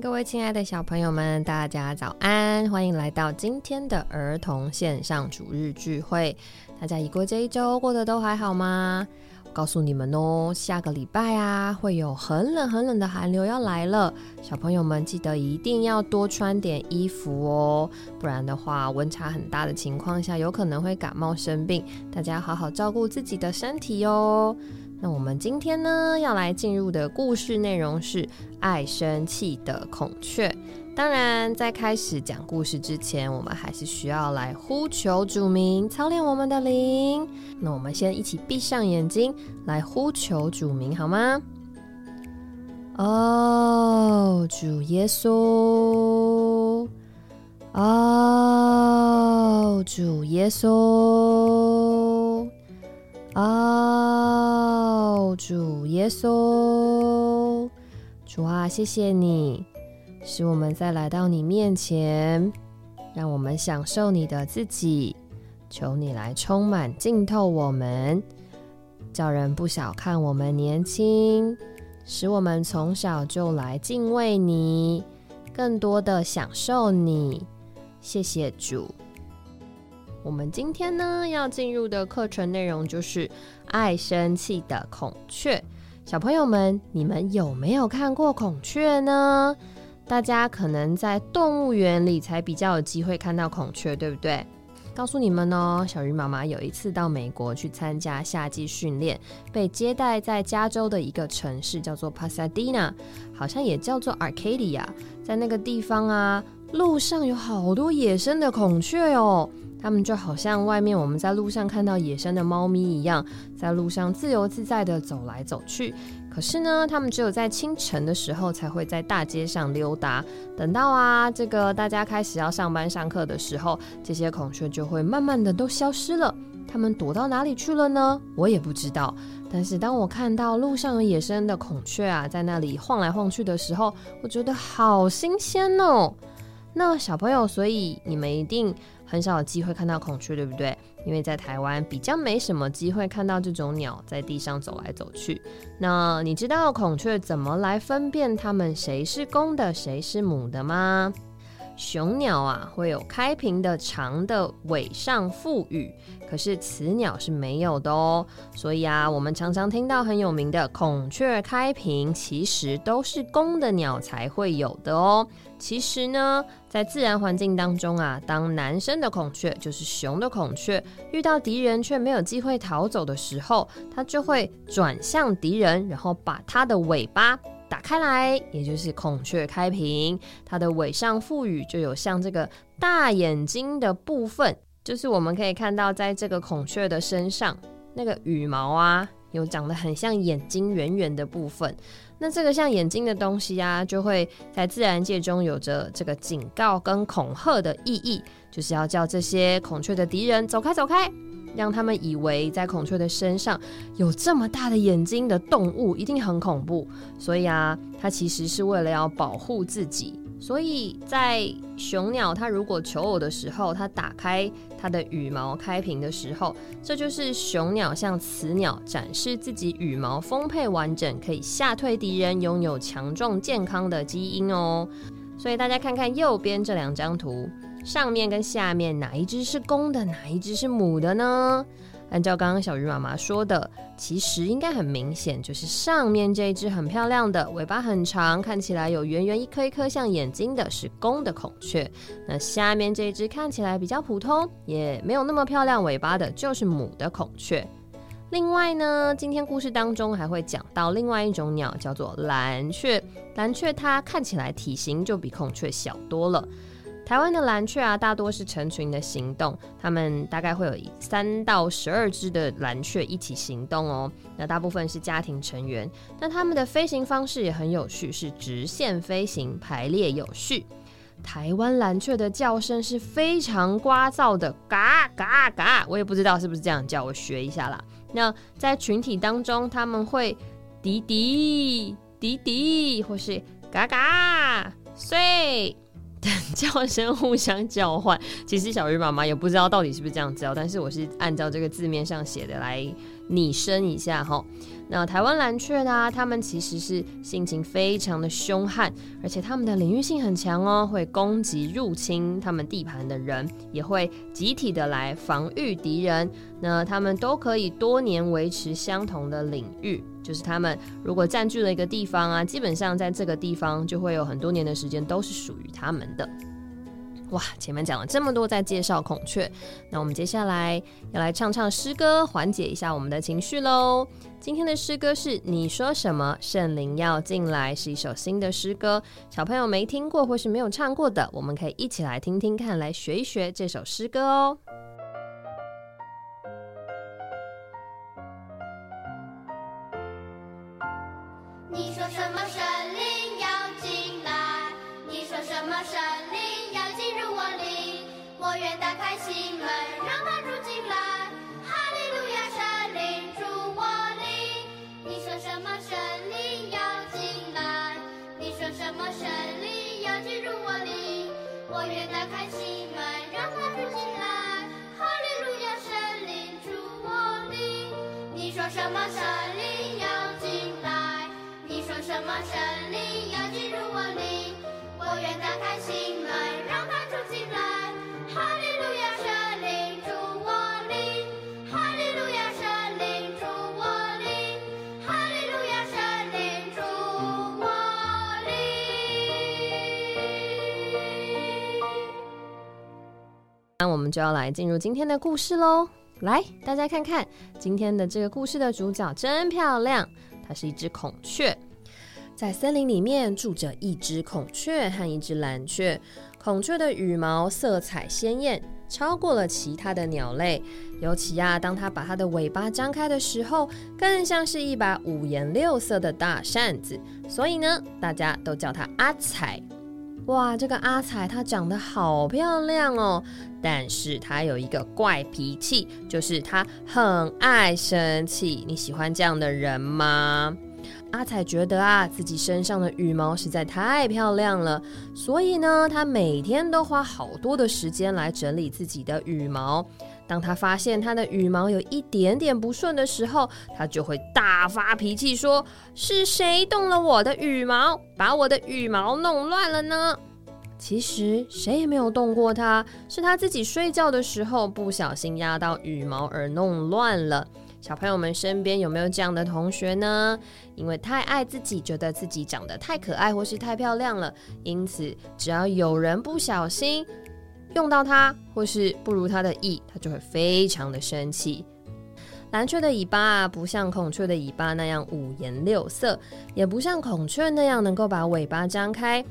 各位亲爱的小朋友们，大家早安！欢迎来到今天的儿童线上主日聚会。大家已过这一周，过得都还好吗？告诉你们哦，下个礼拜啊，会有很冷很冷的寒流要来了。小朋友们记得一定要多穿点衣服哦，不然的话，温差很大的情况下，有可能会感冒生病。大家好好照顾自己的身体哦。那我们今天呢，要来进入的故事内容是爱生气的孔雀。当然，在开始讲故事之前，我们还是需要来呼求主名，操练我们的灵。那我们先一起闭上眼睛，来呼求主名，好吗？哦，主耶稣！哦，主耶稣！哦，主耶稣，主啊，谢谢你，使我们在来到你面前，让我们享受你的自己。求你来充满、浸透我们，叫人不小看我们年轻，使我们从小就来敬畏你，更多的享受你。谢谢主。我们今天呢要进入的课程内容就是爱生气的孔雀。小朋友们，你们有没有看过孔雀呢？大家可能在动物园里才比较有机会看到孔雀，对不对？告诉你们哦，小鱼妈妈有一次到美国去参加夏季训练，被接待在加州的一个城市，叫做 Pasadena，好像也叫做 Arcadia。在那个地方啊，路上有好多野生的孔雀哦。它们就好像外面我们在路上看到野生的猫咪一样，在路上自由自在的走来走去。可是呢，它们只有在清晨的时候才会在大街上溜达。等到啊，这个大家开始要上班上课的时候，这些孔雀就会慢慢的都消失了。它们躲到哪里去了呢？我也不知道。但是当我看到路上有野生的孔雀啊，在那里晃来晃去的时候，我觉得好新鲜哦。那小朋友，所以你们一定。很少有机会看到孔雀，对不对？因为在台湾比较没什么机会看到这种鸟在地上走来走去。那你知道孔雀怎么来分辨它们谁是公的，谁是母的吗？雄鸟啊会有开屏的长的尾上覆羽，可是雌鸟是没有的哦。所以啊，我们常常听到很有名的孔雀开屏，其实都是公的鸟才会有的哦。其实呢，在自然环境当中啊，当男生的孔雀就是雄的孔雀遇到敌人却没有机会逃走的时候，它就会转向敌人，然后把它的尾巴。打开来，也就是孔雀开屏，它的尾上覆羽就有像这个大眼睛的部分，就是我们可以看到，在这个孔雀的身上，那个羽毛啊，有长得很像眼睛圆圆的部分。那这个像眼睛的东西啊，就会在自然界中有着这个警告跟恐吓的意义，就是要叫这些孔雀的敌人走开，走开。让他们以为在孔雀的身上有这么大的眼睛的动物一定很恐怖，所以啊，它其实是为了要保护自己。所以在雄鸟它如果求偶的时候，它打开它的羽毛开屏的时候，这就是雄鸟向雌鸟展示自己羽毛丰沛完整，可以吓退敌人，拥有强壮健康的基因哦。所以大家看看右边这两张图。上面跟下面哪一只是公的，哪一只是母的呢？按照刚刚小鱼妈妈说的，其实应该很明显，就是上面这一只很漂亮的，尾巴很长，看起来有圆圆一颗一颗像眼睛的，是公的孔雀。那下面这一只看起来比较普通，也没有那么漂亮尾巴的，就是母的孔雀。另外呢，今天故事当中还会讲到另外一种鸟，叫做蓝雀。蓝雀它看起来体型就比孔雀小多了。台湾的蓝雀啊，大多是成群的行动，它们大概会有三到十二只的蓝雀一起行动哦。那大部分是家庭成员，那它们的飞行方式也很有趣，是直线飞行，排列有序。台湾蓝雀的叫声是非常聒噪的，嘎嘎嘎，我也不知道是不是这样叫，我学一下啦。那在群体当中，他们会滴滴滴滴，或是嘎嘎碎。叫声互相交换，其实小鱼妈妈也不知道到底是不是这样叫，但是我是按照这个字面上写的来拟声一下哈。那台湾蓝雀呢？它们其实是性情非常的凶悍，而且它们的领域性很强哦，会攻击入侵它们地盘的人，也会集体的来防御敌人。那它们都可以多年维持相同的领域，就是它们如果占据了一个地方啊，基本上在这个地方就会有很多年的时间都是属于他们的。哇，前面讲了这么多在介绍孔雀，那我们接下来要来唱唱诗歌，缓解一下我们的情绪喽。今天的诗歌是你说什么？圣灵要进来，是一首新的诗歌。小朋友没听过或是没有唱过的，我们可以一起来听听看，来学一学这首诗歌哦。我愿打开心门让它住进来。哈利路亚神灵住我里？你说什么神灵要进来。你说什么神灵要进入我里？我愿打开心门让它住进来。哈利路亚神灵住我里？你说什么神灵要进来。你说什么神灵要进入我里？我愿打开心门那我们就要来进入今天的故事喽。来，大家看看今天的这个故事的主角真漂亮，它是一只孔雀。在森林里面住着一只孔雀和一只蓝雀。孔雀的羽毛色彩鲜艳，超过了其他的鸟类。尤其啊，当它把它的尾巴张开的时候，更像是一把五颜六色的大扇子。所以呢，大家都叫它阿彩。哇，这个阿彩她长得好漂亮哦，但是她有一个怪脾气，就是她很爱生气。你喜欢这样的人吗？阿彩觉得啊，自己身上的羽毛实在太漂亮了，所以呢，她每天都花好多的时间来整理自己的羽毛。当他发现他的羽毛有一点点不顺的时候，他就会大发脾气，说：“是谁动了我的羽毛，把我的羽毛弄乱了呢？”其实谁也没有动过他，是他自己睡觉的时候不小心压到羽毛而弄乱了。小朋友们身边有没有这样的同学呢？因为太爱自己，觉得自己长得太可爱或是太漂亮了，因此只要有人不小心。用到它，或是不如它的意，它就会非常的生气。蓝雀的尾巴啊，不像孔雀的尾巴那样五颜六色，也不像孔雀那样能够把尾巴张开。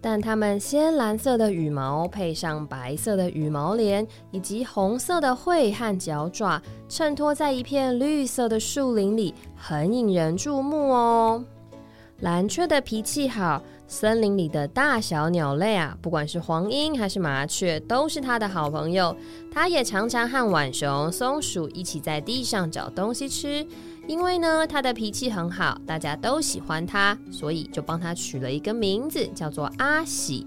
但它们鲜蓝色的羽毛，配上白色的羽毛帘，以及红色的喙和脚爪，衬托在一片绿色的树林里，很引人注目哦。蓝雀的脾气好。森林里的大小鸟类啊，不管是黄莺还是麻雀，都是它的好朋友。它也常常和浣熊、松鼠一起在地上找东西吃。因为呢，它的脾气很好，大家都喜欢它，所以就帮它取了一个名字，叫做阿喜。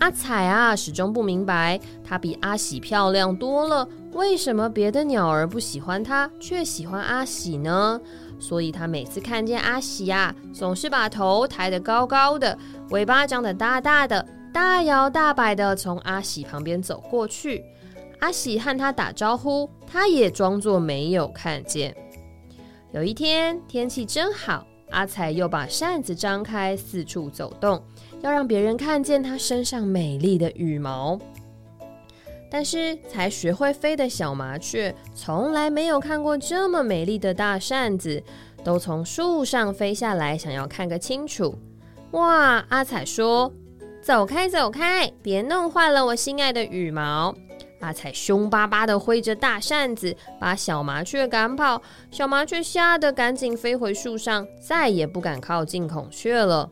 阿彩啊，始终不明白，它比阿喜漂亮多了，为什么别的鸟儿不喜欢它，却喜欢阿喜呢？所以他每次看见阿喜呀，总是把头抬得高高的，尾巴长得大大的，大摇大摆的从阿喜旁边走过去。阿喜和他打招呼，他也装作没有看见。有一天天气真好，阿彩又把扇子张开，四处走动，要让别人看见他身上美丽的羽毛。但是才学会飞的小麻雀从来没有看过这么美丽的大扇子，都从树上飞下来，想要看个清楚。哇！阿彩说：“走开，走开，别弄坏了我心爱的羽毛。”阿彩凶巴巴的挥着大扇子，把小麻雀赶跑。小麻雀吓得赶紧飞回树上，再也不敢靠近孔雀了。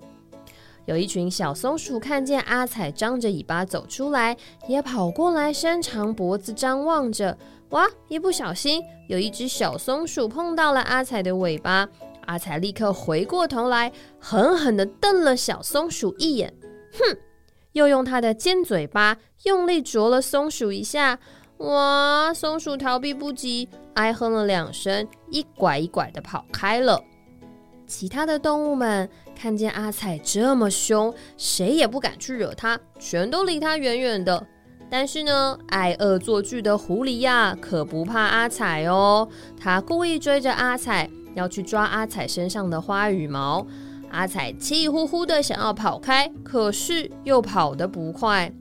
有一群小松鼠看见阿彩张着尾巴走出来，也跑过来伸长脖子张望着。哇！一不小心，有一只小松鼠碰到了阿彩的尾巴。阿彩立刻回过头来，狠狠地瞪了小松鼠一眼。哼！又用它的尖嘴巴用力啄了松鼠一下。哇！松鼠逃避不及，哀哼了两声，一拐一拐的跑开了。其他的动物们看见阿彩这么凶，谁也不敢去惹它，全都离它远远的。但是呢，爱恶作剧的狐狸呀，可不怕阿彩哦。他故意追着阿彩，要去抓阿彩身上的花羽毛。阿彩气呼呼的想要跑开，可是又跑得不快。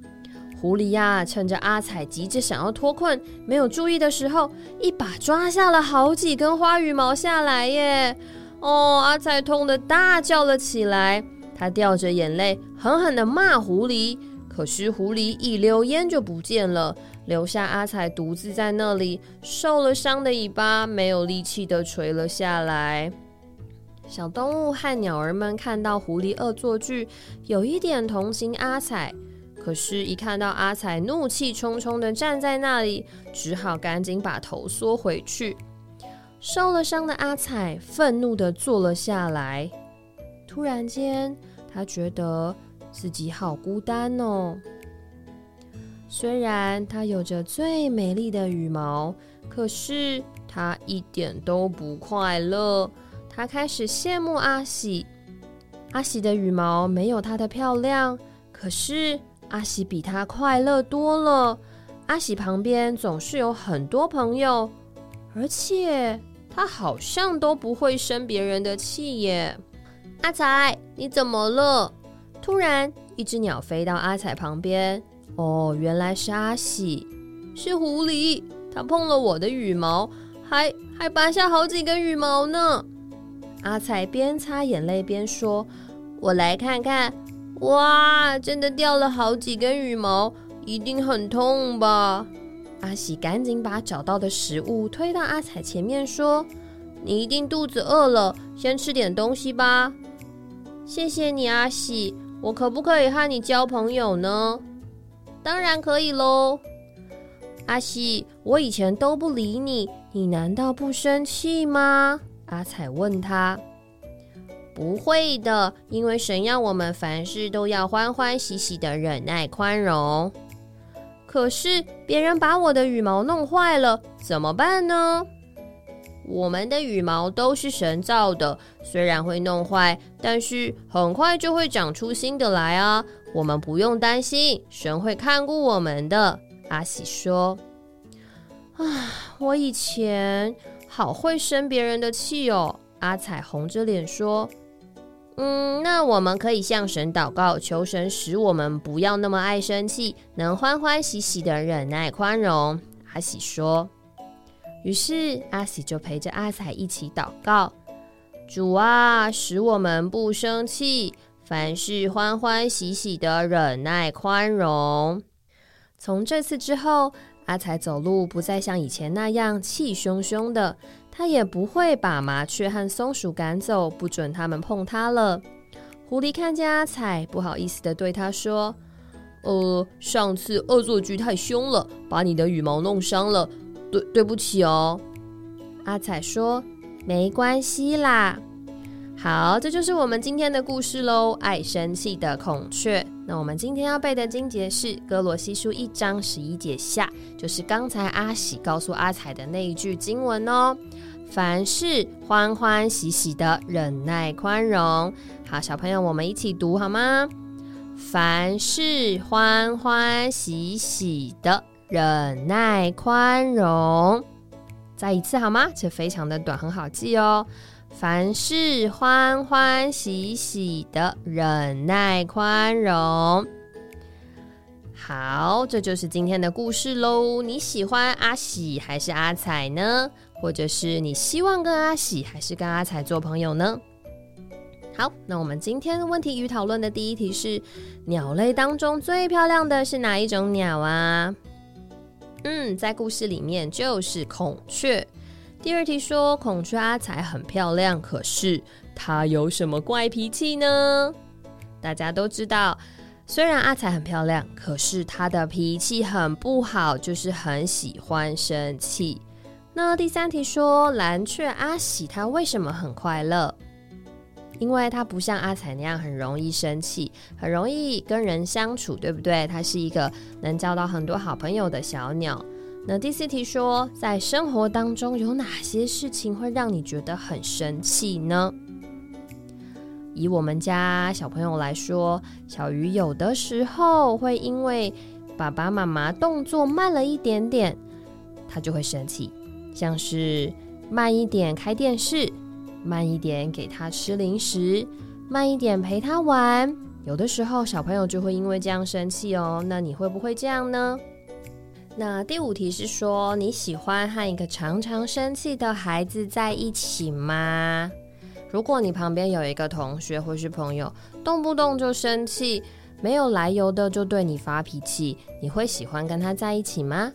狐狸呀，趁着阿彩急着想要脱困，没有注意的时候，一把抓下了好几根花羽毛下来耶！哦，阿彩痛得大叫了起来，他掉着眼泪，狠狠的骂狐狸。可是狐狸一溜烟就不见了，留下阿彩独自在那里，受了伤的尾巴没有力气的垂了下来。小动物和鸟儿们看到狐狸恶作剧，有一点同情阿彩，可是，一看到阿彩怒气冲冲的站在那里，只好赶紧把头缩回去。受了伤的阿彩愤怒的坐了下来，突然间，他觉得。自己好孤单哦。虽然它有着最美丽的羽毛，可是它一点都不快乐。它开始羡慕阿喜，阿喜的羽毛没有它的漂亮，可是阿喜比它快乐多了。阿喜旁边总是有很多朋友，而且他好像都不会生别人的气耶。阿彩，你怎么了？突然，一只鸟飞到阿彩旁边。哦，原来是阿喜，是狐狸。它碰了我的羽毛，还还拔下好几根羽毛呢。阿彩边擦眼泪边说：“我来看看。”哇，真的掉了好几根羽毛，一定很痛吧？阿喜赶紧把找到的食物推到阿彩前面，说：“你一定肚子饿了，先吃点东西吧。”谢谢你，阿喜。我可不可以和你交朋友呢？当然可以喽，阿喜，我以前都不理你，你难道不生气吗？阿彩问他。不会的，因为神要我们凡事都要欢欢喜喜的忍耐宽容。可是别人把我的羽毛弄坏了，怎么办呢？我们的羽毛都是神造的，虽然会弄坏，但是很快就会长出新的来啊！我们不用担心，神会看顾我们的。阿喜说：“啊，我以前好会生别人的气哦。”阿彩红着脸说：“嗯，那我们可以向神祷告，求神使我们不要那么爱生气，能欢欢喜喜的忍耐宽容。”阿喜说。于是阿喜就陪着阿彩一起祷告：“主啊，使我们不生气，凡事欢欢喜喜的忍耐宽容。”从这次之后，阿彩走路不再像以前那样气汹汹的，他也不会把麻雀和松鼠赶走，不准他们碰它了。狐狸看见阿彩，不好意思的对他说：“呃，上次恶作剧太凶了，把你的羽毛弄伤了。”对，对不起哦，阿彩说：“没关系啦。”好，这就是我们今天的故事喽。爱生气的孔雀。那我们今天要背的经节是《哥罗西书》一章十一节下，就是刚才阿喜告诉阿彩的那一句经文哦。凡事欢欢喜喜的忍耐宽容。好，小朋友，我们一起读好吗？凡事欢欢喜喜的。忍耐宽容，再一次好吗？这非常的短，很好记哦。凡事欢欢喜喜的忍耐宽容。好，这就是今天的故事喽。你喜欢阿喜还是阿彩呢？或者是你希望跟阿喜还是跟阿彩做朋友呢？好，那我们今天的问题与讨论的第一题是：鸟类当中最漂亮的是哪一种鸟啊？嗯，在故事里面就是孔雀。第二题说孔雀阿彩很漂亮，可是她有什么怪脾气呢？大家都知道，虽然阿彩很漂亮，可是她的脾气很不好，就是很喜欢生气。那第三题说蓝雀阿喜，它为什么很快乐？因为它不像阿彩那样很容易生气，很容易跟人相处，对不对？它是一个能交到很多好朋友的小鸟。那第四题说，在生活当中有哪些事情会让你觉得很生气呢？以我们家小朋友来说，小鱼有的时候会因为爸爸妈妈动作慢了一点点，他就会生气，像是慢一点开电视，慢一点给他吃零食，慢一点陪他玩。有的时候小朋友就会因为这样生气哦。那你会不会这样呢？那第五题是说，你喜欢和一个常常生气的孩子在一起吗？如果你旁边有一个同学或是朋友，动不动就生气，没有来由的就对你发脾气，你会喜欢跟他在一起吗？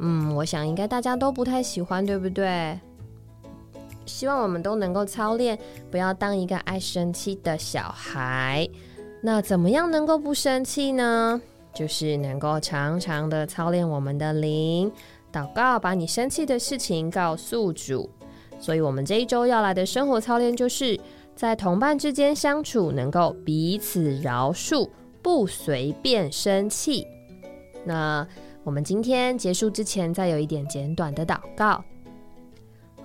嗯，我想应该大家都不太喜欢，对不对？希望我们都能够操练，不要当一个爱生气的小孩。那怎么样能够不生气呢？就是能够常常的操练我们的灵，祷告，把你生气的事情告诉主。所以，我们这一周要来的生活操练，就是在同伴之间相处，能够彼此饶恕，不随便生气。那我们今天结束之前，再有一点简短的祷告。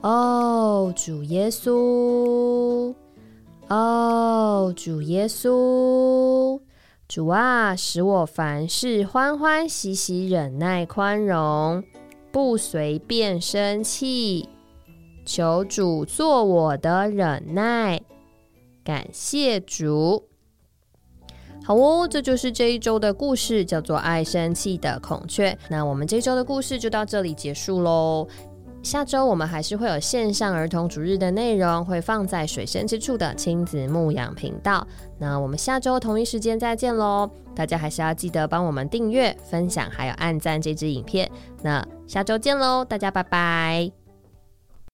哦，主耶稣，哦，主耶稣。主啊，使我凡事欢欢喜喜，忍耐宽容，不随便生气。求主做我的忍耐，感谢主。好哦，这就是这一周的故事，叫做《爱生气的孔雀》。那我们这周的故事就到这里结束喽。下周我们还是会有线上儿童主日的内容，会放在水深之处的亲子牧养频道。那我们下周同一时间再见喽！大家还是要记得帮我们订阅、分享，还有按赞这支影片。那下周见喽，大家拜拜。